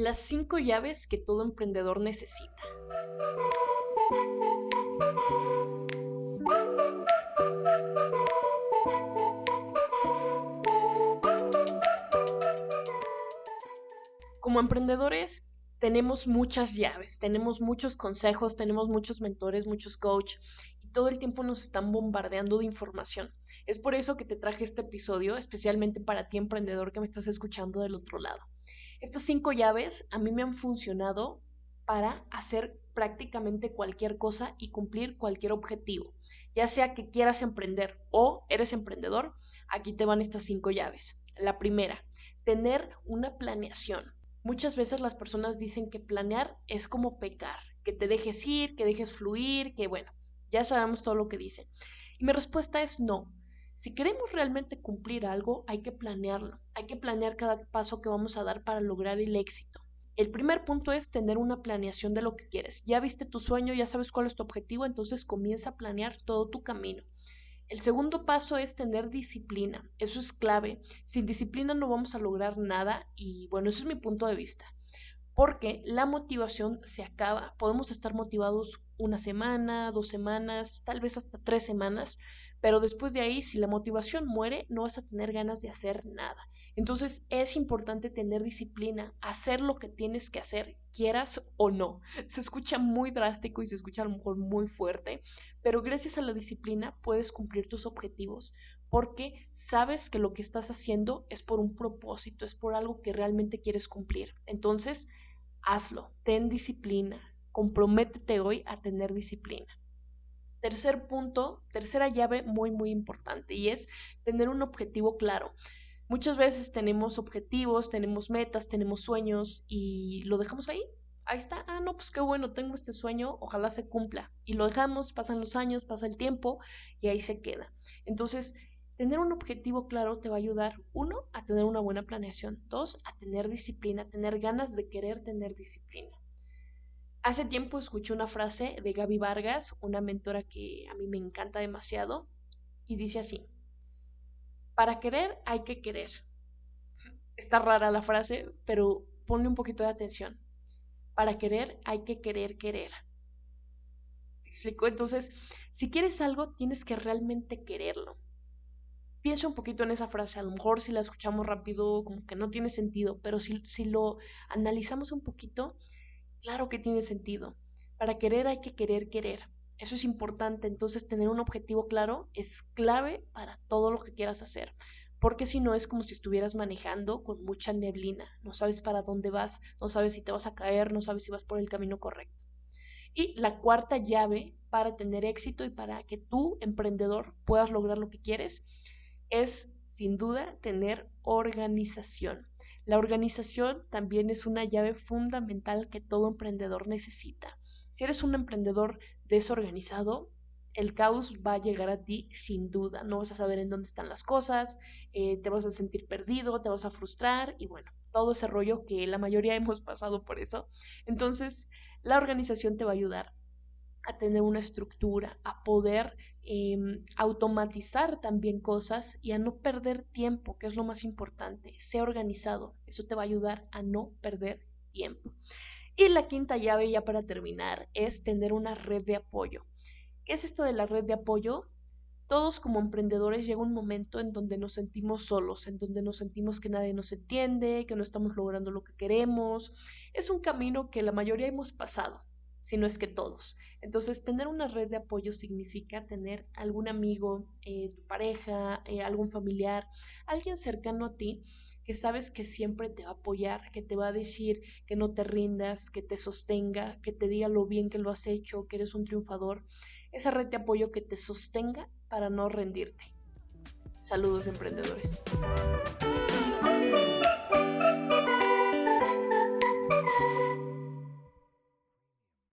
Las cinco llaves que todo emprendedor necesita. Como emprendedores tenemos muchas llaves, tenemos muchos consejos, tenemos muchos mentores, muchos coaches y todo el tiempo nos están bombardeando de información. Es por eso que te traje este episodio, especialmente para ti emprendedor que me estás escuchando del otro lado. Estas cinco llaves a mí me han funcionado para hacer prácticamente cualquier cosa y cumplir cualquier objetivo. Ya sea que quieras emprender o eres emprendedor, aquí te van estas cinco llaves. La primera, tener una planeación. Muchas veces las personas dicen que planear es como pecar, que te dejes ir, que dejes fluir, que bueno, ya sabemos todo lo que dicen. Y mi respuesta es no. Si queremos realmente cumplir algo, hay que planearlo, hay que planear cada paso que vamos a dar para lograr el éxito. El primer punto es tener una planeación de lo que quieres. Ya viste tu sueño, ya sabes cuál es tu objetivo, entonces comienza a planear todo tu camino. El segundo paso es tener disciplina. Eso es clave. Sin disciplina no vamos a lograr nada y bueno, ese es mi punto de vista. Porque la motivación se acaba. Podemos estar motivados una semana, dos semanas, tal vez hasta tres semanas, pero después de ahí, si la motivación muere, no vas a tener ganas de hacer nada. Entonces es importante tener disciplina, hacer lo que tienes que hacer, quieras o no. Se escucha muy drástico y se escucha a lo mejor muy fuerte, pero gracias a la disciplina puedes cumplir tus objetivos porque sabes que lo que estás haciendo es por un propósito, es por algo que realmente quieres cumplir. Entonces, hazlo, ten disciplina, comprométete hoy a tener disciplina. Tercer punto, tercera llave muy, muy importante y es tener un objetivo claro. Muchas veces tenemos objetivos, tenemos metas, tenemos sueños y lo dejamos ahí. Ahí está, ah, no, pues qué bueno, tengo este sueño, ojalá se cumpla. Y lo dejamos, pasan los años, pasa el tiempo y ahí se queda. Entonces, tener un objetivo claro te va a ayudar, uno, a tener una buena planeación, dos, a tener disciplina, tener ganas de querer tener disciplina. Hace tiempo escuché una frase de Gaby Vargas, una mentora que a mí me encanta demasiado, y dice así, para querer hay que querer. Está rara la frase, pero ponle un poquito de atención. Para querer hay que querer querer. ¿Me explico? Entonces, si quieres algo, tienes que realmente quererlo. Piensa un poquito en esa frase. A lo mejor si la escuchamos rápido, como que no tiene sentido, pero si, si lo analizamos un poquito, claro que tiene sentido. Para querer hay que querer querer. Eso es importante, entonces tener un objetivo claro es clave para todo lo que quieras hacer, porque si no es como si estuvieras manejando con mucha neblina, no sabes para dónde vas, no sabes si te vas a caer, no sabes si vas por el camino correcto. Y la cuarta llave para tener éxito y para que tú, emprendedor, puedas lograr lo que quieres es, sin duda, tener organización. La organización también es una llave fundamental que todo emprendedor necesita. Si eres un emprendedor desorganizado, el caos va a llegar a ti sin duda. No vas a saber en dónde están las cosas, eh, te vas a sentir perdido, te vas a frustrar y bueno, todo ese rollo que la mayoría hemos pasado por eso. Entonces, la organización te va a ayudar a tener una estructura, a poder em, automatizar también cosas y a no perder tiempo, que es lo más importante. Sé organizado, eso te va a ayudar a no perder tiempo. Y la quinta llave, ya para terminar, es tener una red de apoyo. ¿Qué es esto de la red de apoyo? Todos como emprendedores llega un momento en donde nos sentimos solos, en donde nos sentimos que nadie nos entiende, que no estamos logrando lo que queremos. Es un camino que la mayoría hemos pasado, si no es que todos. Entonces, tener una red de apoyo significa tener algún amigo, eh, tu pareja, eh, algún familiar, alguien cercano a ti que sabes que siempre te va a apoyar, que te va a decir que no te rindas, que te sostenga, que te diga lo bien que lo has hecho, que eres un triunfador. Esa red de apoyo que te sostenga para no rendirte. Saludos emprendedores.